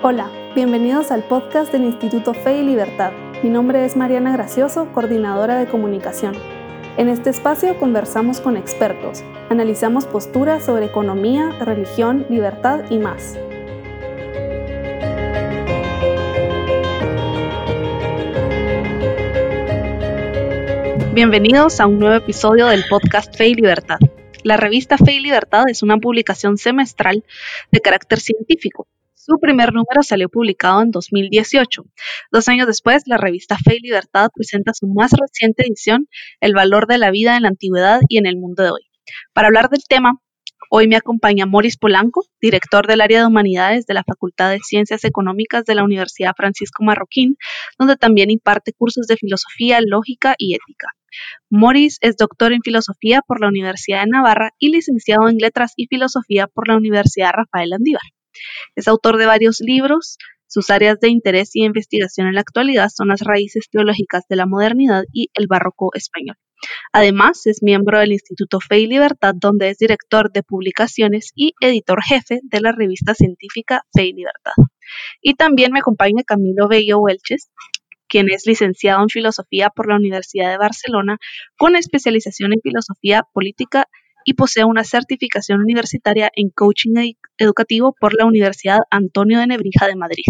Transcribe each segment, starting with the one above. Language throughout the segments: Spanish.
Hola, bienvenidos al podcast del Instituto Fe y Libertad. Mi nombre es Mariana Gracioso, coordinadora de comunicación. En este espacio conversamos con expertos, analizamos posturas sobre economía, religión, libertad y más. Bienvenidos a un nuevo episodio del podcast Fe y Libertad. La revista Fe y Libertad es una publicación semestral de carácter científico. Su primer número salió publicado en 2018. Dos años después, la revista Fe y Libertad presenta su más reciente edición, El valor de la vida en la antigüedad y en el mundo de hoy. Para hablar del tema, Hoy me acompaña Moris Polanco, director del área de humanidades de la Facultad de Ciencias Económicas de la Universidad Francisco Marroquín, donde también imparte cursos de filosofía, lógica y ética. Moris es doctor en filosofía por la Universidad de Navarra y licenciado en letras y filosofía por la Universidad Rafael Andívar. Es autor de varios libros. Sus áreas de interés y investigación en la actualidad son las raíces teológicas de la modernidad y el barroco español. Además, es miembro del Instituto Fe y Libertad, donde es director de publicaciones y editor jefe de la revista científica Fe y Libertad. Y también me acompaña Camilo Bello Welches, quien es licenciado en Filosofía por la Universidad de Barcelona, con especialización en Filosofía Política y posee una certificación universitaria en coaching educativo por la Universidad Antonio de Nebrija de Madrid.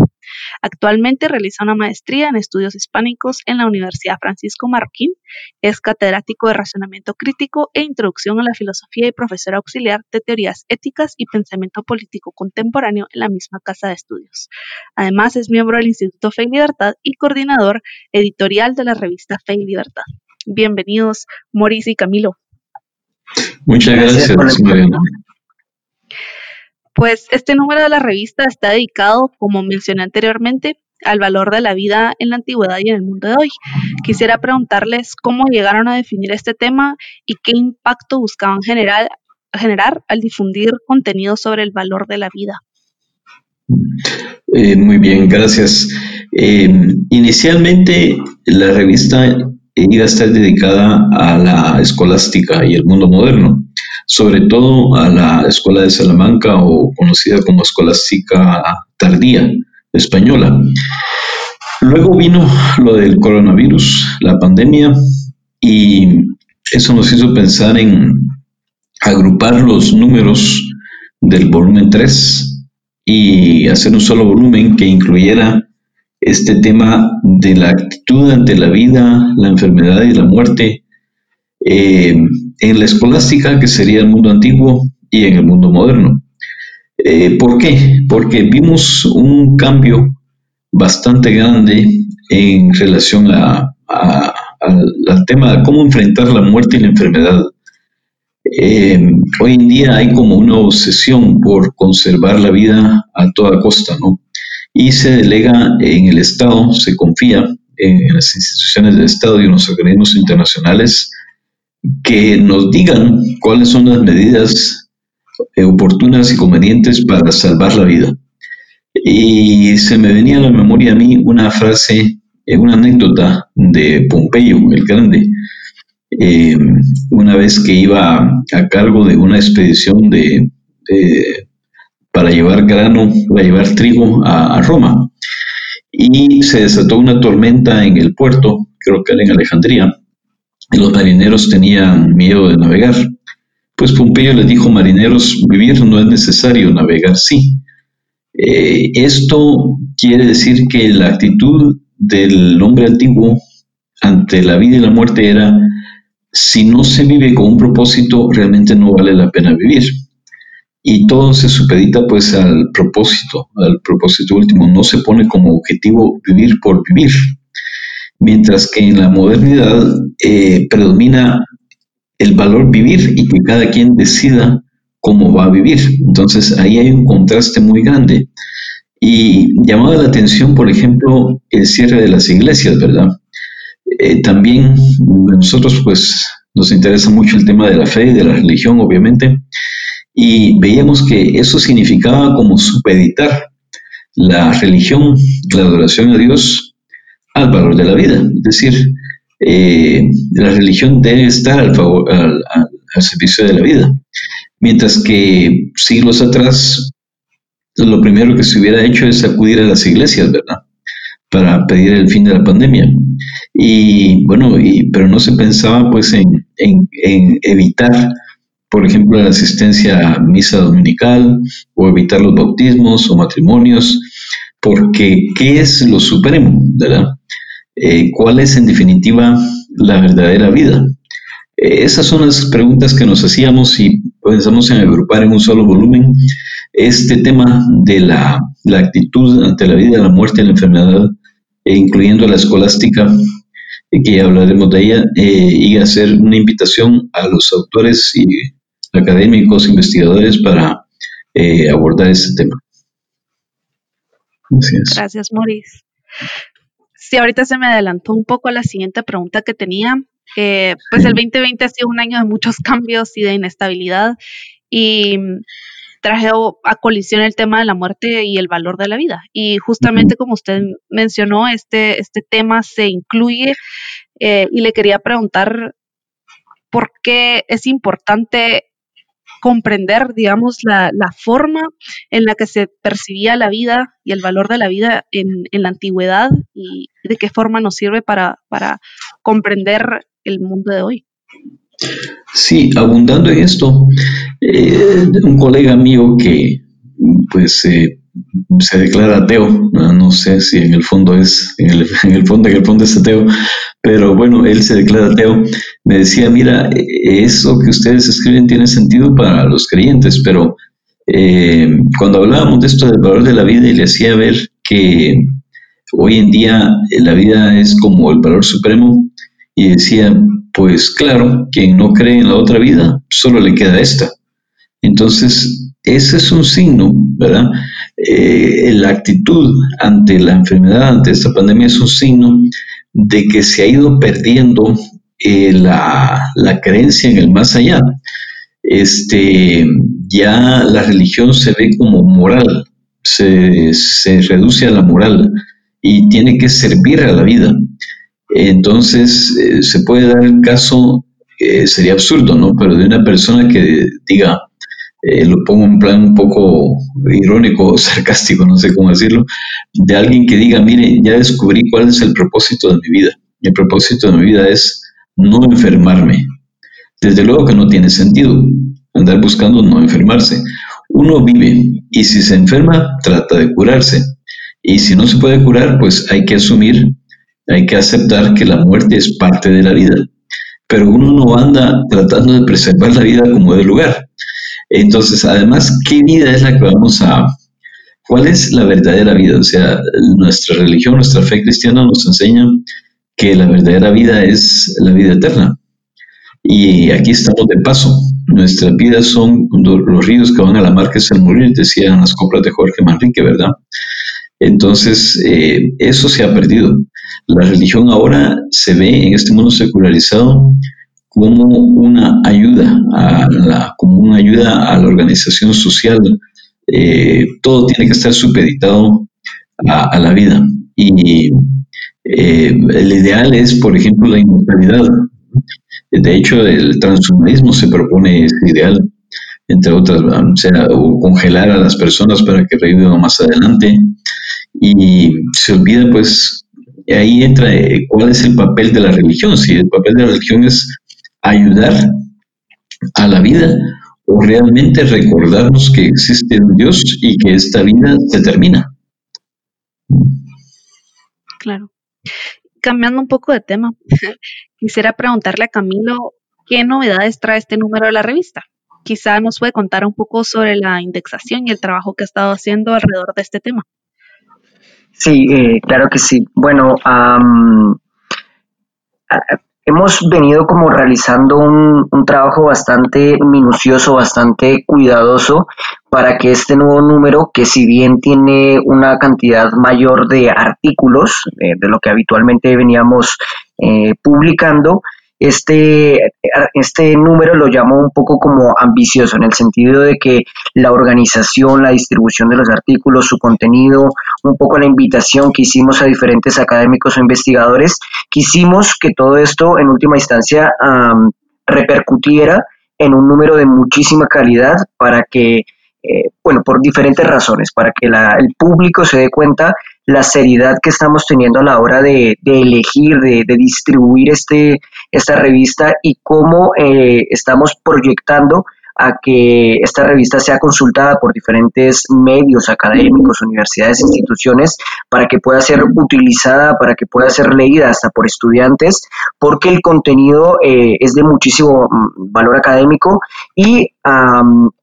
Actualmente realiza una maestría en estudios hispánicos en la Universidad Francisco Marroquín, es catedrático de razonamiento crítico e introducción a la filosofía y profesor auxiliar de teorías éticas y pensamiento político contemporáneo en la misma casa de estudios. Además es miembro del Instituto Fe y Libertad y coordinador editorial de la revista Fe y Libertad. Bienvenidos, Maurice y Camilo. Muchas gracias, Mariana. Pues este número de la revista está dedicado, como mencioné anteriormente, al valor de la vida en la antigüedad y en el mundo de hoy. Quisiera preguntarles cómo llegaron a definir este tema y qué impacto buscaban generar, generar al difundir contenido sobre el valor de la vida. Eh, muy bien, gracias. Eh, inicialmente la revista iba a estar dedicada a la escolástica y el mundo moderno, sobre todo a la Escuela de Salamanca o conocida como Escolástica Tardía Española. Luego vino lo del coronavirus, la pandemia, y eso nos hizo pensar en agrupar los números del volumen 3 y hacer un solo volumen que incluyera este tema de la actitud ante la vida, la enfermedad y la muerte eh, en la escolástica, que sería el mundo antiguo, y en el mundo moderno. Eh, ¿Por qué? Porque vimos un cambio bastante grande en relación al, tema de cómo enfrentar la muerte y la enfermedad. Eh, hoy en día hay como una obsesión por conservar la vida a toda costa, ¿no? Y se delega en el Estado, se confía en las instituciones del Estado y en los organismos internacionales que nos digan cuáles son las medidas eh, oportunas y convenientes para salvar la vida. Y se me venía a la memoria a mí una frase, eh, una anécdota de Pompeyo el Grande, eh, una vez que iba a cargo de una expedición de, para llevar grano, para llevar trigo a, Roma. Y se desató una tormenta en el puerto, creo que era en Alejandría, y los marineros tenían miedo de navegar. Pues Pompeyo les dijo, marineros, vivir no es necesario, navegar sí. Eh, esto quiere decir que la actitud del hombre antiguo ante la vida y la muerte era, si no se vive con un propósito, realmente no vale la pena vivir y todo se supedita pues al propósito, al propósito último. No se pone como objetivo vivir por vivir, mientras que en la modernidad eh, predomina el valor vivir y que cada quien decida cómo va a vivir. Entonces ahí hay un contraste muy grande. Y llamaba la atención, por ejemplo, el cierre de las iglesias, ¿verdad? Eh, también nosotros pues nos interesa mucho el tema de la fe y de la religión, obviamente, y veíamos que eso significaba como supeditar la religión, la adoración a Dios, al valor de la vida. Es decir, eh, la religión debe estar al, favor, al, servicio de la vida. Mientras que siglos atrás lo primero que se hubiera hecho es acudir a las iglesias, ¿verdad? Para pedir el fin de la pandemia. Y bueno, y, pero no se pensaba pues en, en, en evitar, por ejemplo, la asistencia a misa dominical o evitar los bautismos o matrimonios, porque ¿qué es lo supremo, verdad? Eh, ¿Cuál es en definitiva la verdadera vida? Eh, esas son las preguntas que nos hacíamos y pensamos en agrupar en un solo volumen este tema de la, actitud ante la vida, la muerte y la enfermedad, e incluyendo la escolástica, eh, que hablaremos de ella, y hacer una invitación a los autores y académicos, investigadores para abordar este tema. Gracias, Maurice. Sí, ahorita se me adelantó un poco a la siguiente pregunta que tenía. Eh, pues el 2020 ha sido un año de muchos cambios y de inestabilidad y traje a colisión el tema de la muerte y el valor de la vida. Y justamente como usted mencionó, este, este tema se incluye eh, y le quería preguntar por qué es importante comprender, digamos, la, forma en la que se percibía la vida y el valor de la vida en, la antigüedad y de qué forma nos sirve para, para comprender el mundo de hoy. Sí, abundando en esto, eh, un colega mío que pues eh, se declara ateo, no, sé si en el fondo es, en el, fondo, en el fondo es ateo, pero bueno, él se declara ateo, me decía, mira, eso que ustedes escriben tiene sentido para los creyentes, pero eh, cuando hablábamos de esto del valor de la vida y le hacía ver que hoy en día la vida es como el valor supremo, y decía, pues claro, quien no cree en la otra vida, solo le queda esta. Entonces, ese es un signo, ¿verdad? Eh, la actitud ante la enfermedad, ante esta pandemia, es un signo de que se ha ido perdiendo eh, la, creencia en el más allá. Este, ya la religión se ve como moral, se, reduce a la moral y tiene que servir a la vida. Entonces, eh, se puede dar el caso, sería absurdo, ¿no? Pero de una persona que diga, eh, lo pongo en plan un poco irónico sarcástico, no sé cómo decirlo, de alguien que diga, mire, ya descubrí cuál es el propósito de mi vida. El propósito de mi vida es no enfermarme. Desde luego que no tiene sentido andar buscando no enfermarse. Uno vive y si se enferma, trata de curarse. Y si no se puede curar, pues hay que asumir, hay que aceptar que la muerte es parte de la vida. Pero uno no anda tratando de preservar la vida como de lugar. Entonces, además, ¿qué vida es la que vamos a... ¿Cuál es la verdadera vida? O sea, nuestra religión, nuestra fe cristiana nos enseña que la verdadera vida es la vida eterna. Y aquí estamos de paso. Nuestras vidas son los ríos que van a la mar que se morir, decían las coplas de Jorge Manrique, ¿verdad? Entonces, eh, eso se ha perdido. La religión ahora se ve en este mundo secularizado como una ayuda a la, como una ayuda a la organización social. Eh, todo tiene que estar supeditado a, la vida. Y eh, el ideal es, por ejemplo, la inmortalidad. De hecho, el transhumanismo se propone ese ideal, entre otras, o sea, congelar a las personas para que revivan más adelante. Y se olvida, pues, ahí entra eh, cuál es el papel de la religión. Si el papel de la religión es ayudar a la vida o realmente recordarnos que existe un Dios y que esta vida se termina. Claro. Cambiando un poco de tema, quisiera preguntarle a Camilo qué novedades trae este número de la revista. Quizá nos puede contar un poco sobre la indexación y el trabajo que ha estado haciendo alrededor de este tema. Sí, eh, claro que sí. Bueno, hemos venido como realizando un, trabajo bastante minucioso, bastante cuidadoso para que este nuevo número, que si bien tiene una cantidad mayor de artículos eh, de lo que habitualmente veníamos eh, publicando, este, este número lo llamo un poco como ambicioso, en el sentido de que la organización, la distribución de los artículos, su contenido, un poco la invitación que hicimos a diferentes académicos o investigadores, quisimos que todo esto en última instancia repercutiera en un número de muchísima calidad para que eh, bueno, por diferentes razones, para que el público se dé cuenta la seriedad que estamos teniendo a la hora de, elegir, de, distribuir este, esta revista y cómo eh, estamos proyectando a que esta revista sea consultada por diferentes medios académicos, universidades, instituciones, para que pueda ser utilizada, para que pueda ser leída hasta por estudiantes, porque el contenido eh, es de muchísimo mm, valor académico y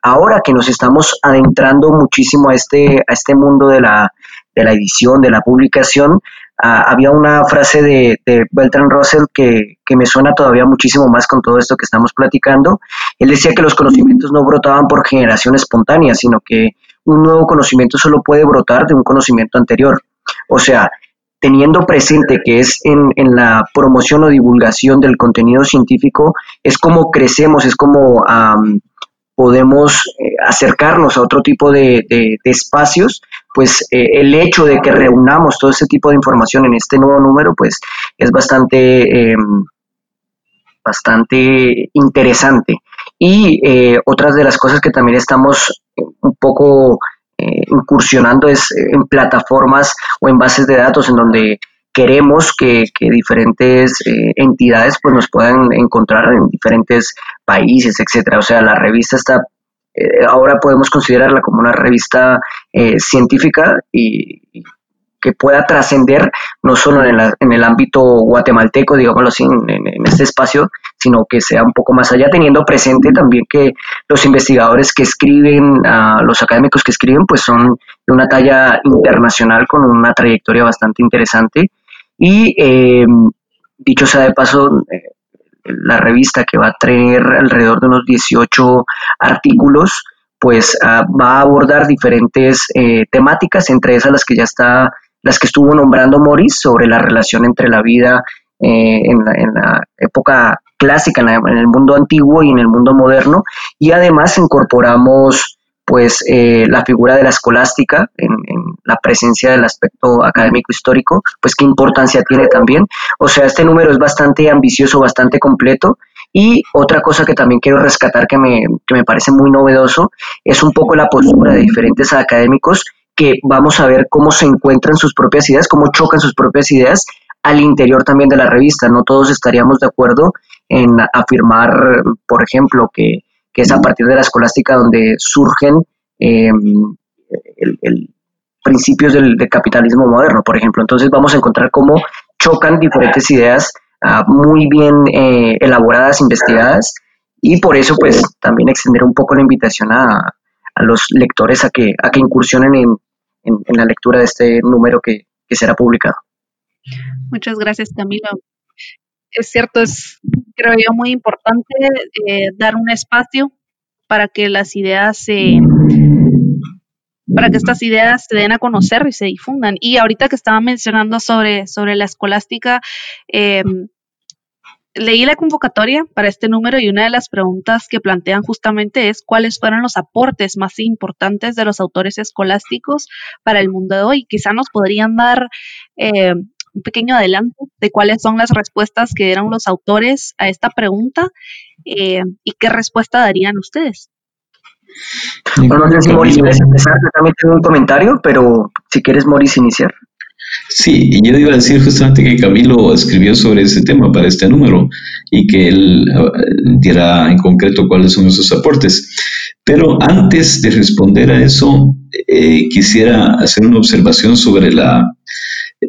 ahora que nos estamos adentrando muchísimo a este, a este mundo de la, de la edición, de la publicación, Ah, había una frase de, de Beltrán Russell que, me suena todavía muchísimo más con todo esto que estamos platicando. Él decía que los conocimientos no brotaban por generación espontánea, sino que un nuevo conocimiento solo puede brotar de un conocimiento anterior. O sea, teniendo presente que es en, la promoción o divulgación del contenido científico, es como crecemos, es como podemos eh, acercarnos a otro tipo de, espacios, pues eh, el hecho de que reunamos todo ese tipo de información en este nuevo número, pues es bastante, em, bastante interesante. Y eh, otras de las cosas que también estamos un poco incursionando es en plataformas o en bases de datos en donde queremos que, diferentes eh, entidades pues nos puedan encontrar en diferentes países, etcétera. O sea, la revista está eh, ahora podemos considerarla como una revista eh, científica y, que pueda trascender no solo en, el ámbito guatemalteco, digámoslo así, en, este espacio, sino que sea un poco más allá, teniendo presente también que los investigadores que escriben, ah, los académicos que escriben, pues son de una talla internacional con una trayectoria bastante interesante. Y eh, dicho sea de paso, la revista que va a tener alrededor de unos 18 artículos, pues ah, va a abordar diferentes eh, temáticas, entre esas las que ya está, las que estuvo nombrando Morris sobre la relación entre la vida en la, época clásica, en, el mundo antiguo y en el mundo moderno, y además incorporamos pues eh, la figura de la escolástica en, la presencia del aspecto académico histórico, pues qué importancia tiene también. O sea, este número es bastante ambicioso, bastante completo. Y otra cosa que también quiero rescatar que me, que me parece muy novedoso es un poco la postura de diferentes académicos que vamos a ver cómo se encuentran sus propias ideas, cómo chocan sus propias ideas al interior también de la revista. No todos estaríamos de acuerdo en afirmar, por ejemplo, que que es a partir de la escolástica donde surgen em, el, principios del, capitalismo moderno, por ejemplo. Entonces vamos a encontrar cómo chocan diferentes ideas ah, muy bien eh, elaboradas, investigadas, y por eso pues también extender un poco la invitación a, los lectores a que, a que incursionen en, la lectura de este número que, que será publicado. Muchas gracias, Camilo es cierto, es creo yo muy importante eh, dar un espacio para que las ideas se para que estas ideas se den a conocer y se difundan. Y ahorita que estaba mencionando sobre, sobre la escolástica, em, leí la convocatoria para este número y una de las preguntas que plantean justamente es cuáles fueron los aportes más importantes de los autores escolásticos para el mundo de hoy. Quizá nos podrían dar eh, un pequeño adelanto de cuáles son las respuestas que dieron los autores a esta pregunta eh, y qué respuesta darían ustedes. Bueno, no sé si Moris quieres empezar, yo también tengo un comentario, pero si quieres Moris iniciar. Sí, y yo iba a decir justamente que Camilo escribió sobre ese tema para este número y que él eh, dirá en concreto cuáles son esos aportes. Pero antes de responder a eso, eh, quisiera hacer una observación sobre la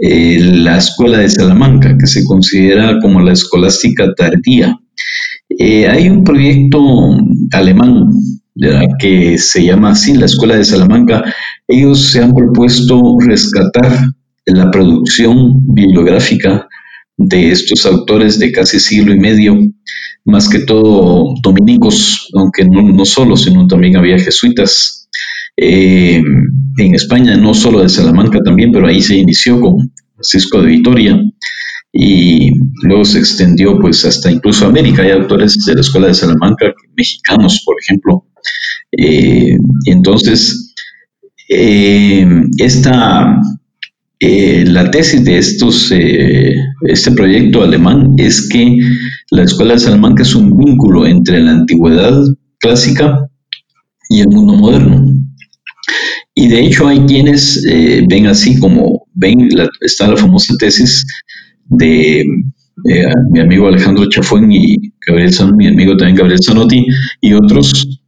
eh, la escuela de Salamanca, que se considera como la escolástica tardía. Eh, hay un proyecto alemán que se llama así, la Escuela de Salamanca. Ellos se han propuesto rescatar la producción bibliográfica de estos autores de casi siglo y medio, más que todo dominicos, aunque no, no solo, sino también había jesuitas eh, en España, no solo de Salamanca también, pero ahí se inició con Francisco de Vitoria y luego se extendió pues hasta incluso América. Hay autores de la Escuela de Salamanca, mexicanos, por ejemplo. Eh, entonces, eh, esta, la tesis de estos, este proyecto alemán es que la Escuela de Salamanca es un vínculo entre la antigüedad clásica y el mundo moderno. Y de hecho hay quienes eh, ven así como, ven, está la famosa tesis de eh, mi amigo Alejandro Chafón y Gabriel mi amigo también Gabriel Zanotti y otros,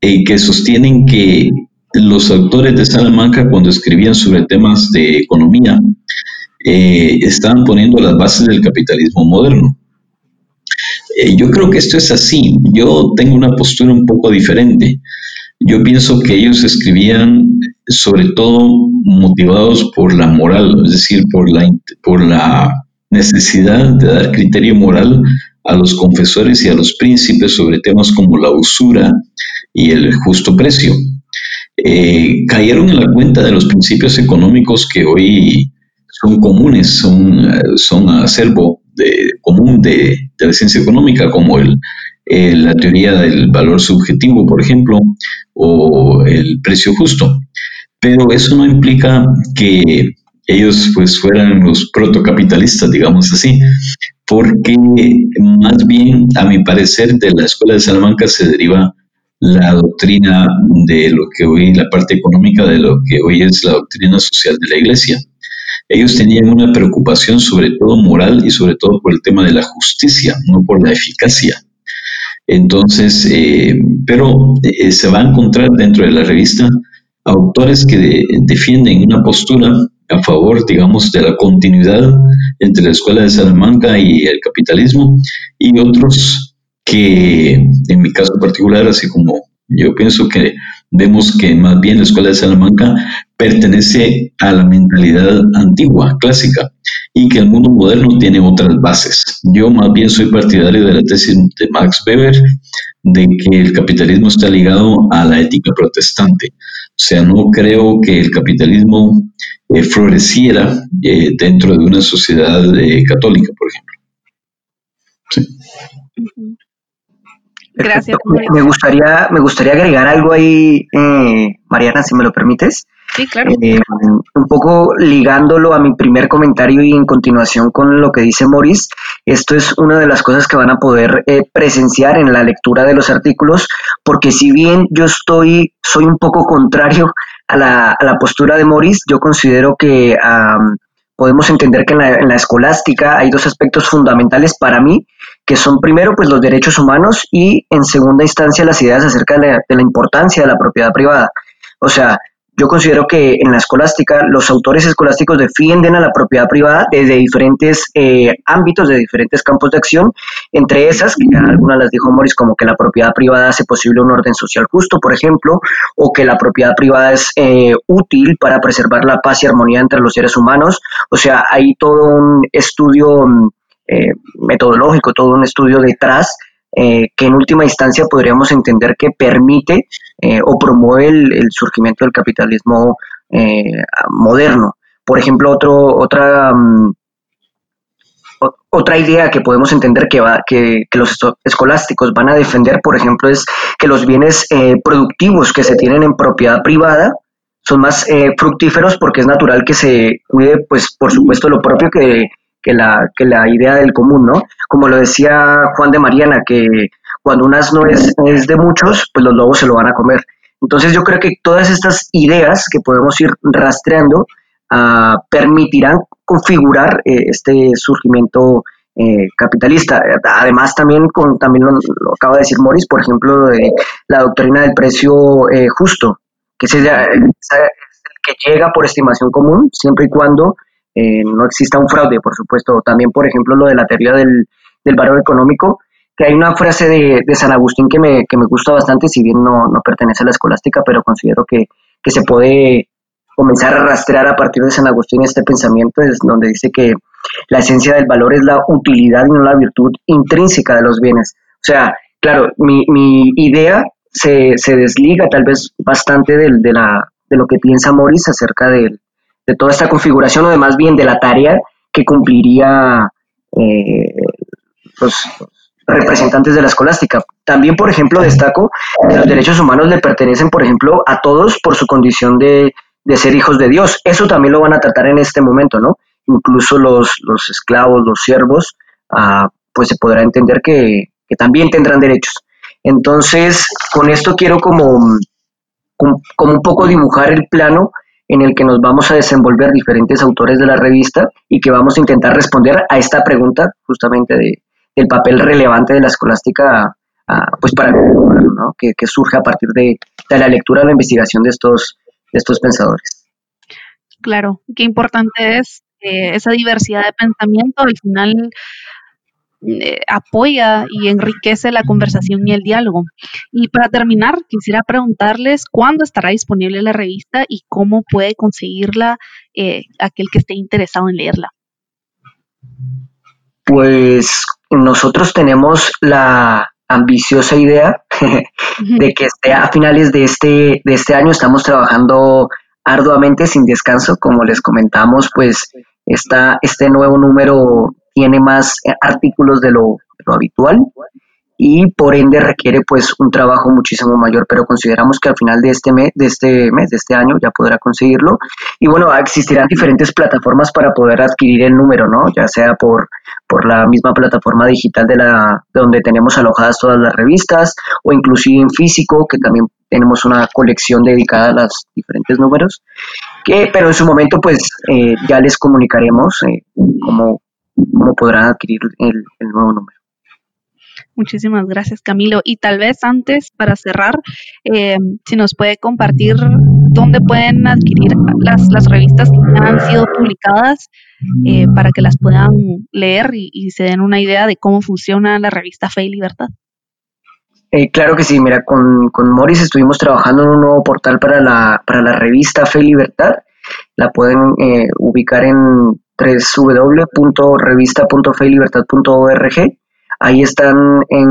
eh, que sostienen que los autores de Salamanca cuando escribían sobre temas de economía estaban poniendo las bases del capitalismo moderno. yo creo que esto es así. Yo tengo una postura un poco diferente. Yo pienso que ellos escribían sobre todo motivados por la moral, es decir, por la, por la necesidad de dar criterio moral a los confesores y a los príncipes sobre temas como la usura y el justo precio. Eh, cayeron en la cuenta de los principios económicos que hoy son comunes, son, son acervo de, común de, de la ciencia económica, como el, eh, la teoría del valor subjetivo, por ejemplo, o el precio justo. Pero eso no implica que ellos pues fueran los protocapitalistas, digamos así, porque más bien, a mi parecer, de la Escuela de Salamanca se deriva la doctrina de lo que hoy, la parte económica de lo que hoy es la doctrina social de la Iglesia. Ellos tenían una preocupación sobre todo moral y sobre todo por el tema de la justicia, no por la eficacia. Entonces, eh, pero eh, se va a encontrar dentro de la revista autores que defienden una postura a favor, digamos, de la continuidad entre la Escuela de Salamanca y el capitalismo, y otros que, en mi caso particular, así como yo pienso que vemos que más bien la Escuela de Salamanca pertenece a la mentalidad antigua, clásica, y que el mundo moderno tiene otras bases. Yo más bien soy partidario de la tesis de Max Weber de que el capitalismo está ligado a la ética protestante. O sea, no creo que el capitalismo eh, floreciera eh, dentro de una sociedad eh, católica, por ejemplo. Sí. Gracias. Me gustaría, me gustaría agregar algo ahí, Mariana, si me lo permites. Sí, claro. Eh, un poco ligándolo a mi primer comentario y en continuación con lo que dice Morris, esto es una de las cosas que van a poder eh, presenciar en la lectura de los artículos, porque si bien yo estoy, soy un poco contrario a la, a la postura de Morris, yo considero que podemos entender que en la, en la, escolástica hay dos aspectos fundamentales para mí, que son primero pues los derechos humanos y en segunda instancia las ideas acerca de la, de la importancia de la propiedad privada. O sea, yo considero que en la escolástica los autores escolásticos defienden a la propiedad privada desde diferentes eh, ámbitos, de diferentes campos de acción, entre esas, que algunas las dijo Morris, como que la propiedad privada hace posible un orden social justo, por ejemplo, o que la propiedad privada es eh, útil para preservar la paz y armonía entre los seres humanos. O sea, hay todo un estudio mm, eh, metodológico, todo un estudio detrás eh, que en última instancia podríamos entender que permite eh, o promueve el, surgimiento del capitalismo eh, moderno. Por ejemplo, otro, otra, mm, otra idea que podemos entender que, va, que, los escolásticos van a defender, por ejemplo, es que los bienes productivos que se tienen en propiedad privada son más fructíferos porque es natural que se cuide, pues, por supuesto, lo propio que que la, que la idea del común, ¿no? Como lo decía Juan de Mariana, que cuando un asno es, es de muchos, pues los lobos se lo van a comer. Entonces yo creo que todas estas ideas que podemos ir rastreando uh, permitirán configurar eh, este surgimiento eh, capitalista. Además también, con, también lo, acaba de decir Morris, por ejemplo, la doctrina del precio eh, justo, que es, el que llega por estimación común, siempre y cuando eh, no exista un fraude, por supuesto. También, por ejemplo, lo de la teoría del, valor económico, que hay una frase de, San Agustín que me, que me, gusta bastante, si bien no, pertenece a la escolástica, pero considero que, se puede comenzar a rastrear a partir de San Agustín este pensamiento, es donde dice que la esencia del valor es la utilidad y no la virtud intrínseca de los bienes. O sea, claro, mi, mi idea se, se, desliga tal vez bastante de, de, la, de lo que piensa Morris acerca del, de toda esta configuración o de más bien de la tarea que cumpliría eh, los representantes de la escolástica. También, por ejemplo, destaco que los derechos humanos le pertenecen, por ejemplo, a todos por su condición de, ser hijos de Dios. Eso también lo van a tratar en este momento, ¿no? Incluso los, los esclavos, los siervos, ah, pues se podrá entender que, que también tendrán derechos. Entonces, con esto quiero como como un poco dibujar el plano en el que nos vamos a desenvolver diferentes autores de la revista y que vamos a intentar responder a esta pregunta justamente de, del papel relevante de la escolástica pues para ¿no? que, que, surge a partir de, la lectura la investigación de estos, de estos pensadores. Claro, qué importante es eh, esa diversidad de pensamiento, al final eh, apoya y enriquece la conversación y el diálogo. Y para terminar, quisiera preguntarles cuándo estará disponible la revista y cómo puede conseguirla eh, aquel que esté interesado en leerla. Pues nosotros tenemos la ambiciosa idea de que esté a finales de este, de este año estamos trabajando arduamente sin descanso, como les comentamos, pues está este nuevo número tiene más eh, artículos de lo, habitual y por ende requiere pues un trabajo muchísimo mayor, pero consideramos que al final de este mes, de este mes, de este año ya podrá conseguirlo. Y bueno, existirán diferentes plataformas para poder adquirir el número, ¿no? Ya sea por, por la misma plataforma digital de la de donde tenemos alojadas todas las revistas o inclusive en físico, que también tenemos una colección dedicada a los diferentes números, que pero en su momento pues eh, ya les comunicaremos eh, cómo, cómo podrán adquirir el, nuevo número. Muchísimas gracias, Camilo. Y tal vez antes, para cerrar, eh, si nos puede compartir dónde pueden adquirir las, las revistas que ya han sido publicadas eh, para que las puedan leer y, se den una idea de cómo funciona la revista Fe y Libertad. Eh, claro que sí, mira, con, con Morris estuvimos trabajando en un nuevo portal para la, para la revista Fe y Libertad. La pueden ubicar en www.revista.feylibertad.org. Ahí están en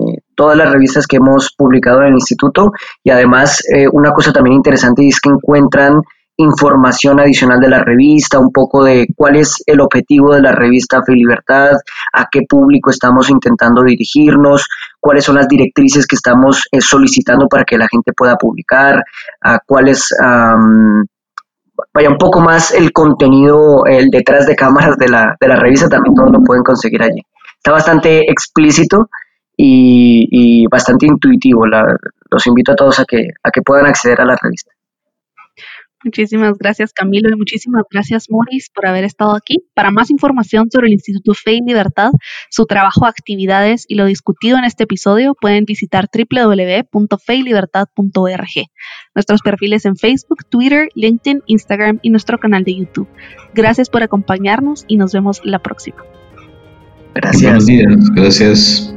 eh, todas las revistas que hemos publicado en el instituto y además eh, una cosa también interesante es que encuentran información adicional de la revista, un poco de cuál es el objetivo de la revista Fe Libertad, a qué público estamos intentando dirigirnos, cuáles son las directrices que estamos eh, solicitando para que la gente pueda publicar, a cuáles vaya un poco más el contenido, el detrás de cámaras de la, de la revista, también todo lo pueden conseguir allí. Está bastante explícito y, bastante intuitivo. los invito a todos a que, a que puedan acceder a la revista. Muchísimas gracias Camilo y muchísimas gracias Moris por haber estado aquí. Para más información sobre el Instituto Fe y Libertad, su trabajo, actividades y lo discutido en este episodio, pueden visitar www.feylibertad.org. Nuestros perfiles en Facebook, Twitter, LinkedIn, Instagram y nuestro canal de YouTube. Gracias por acompañarnos y nos vemos la próxima. Gracias. Buenos días. Gracias.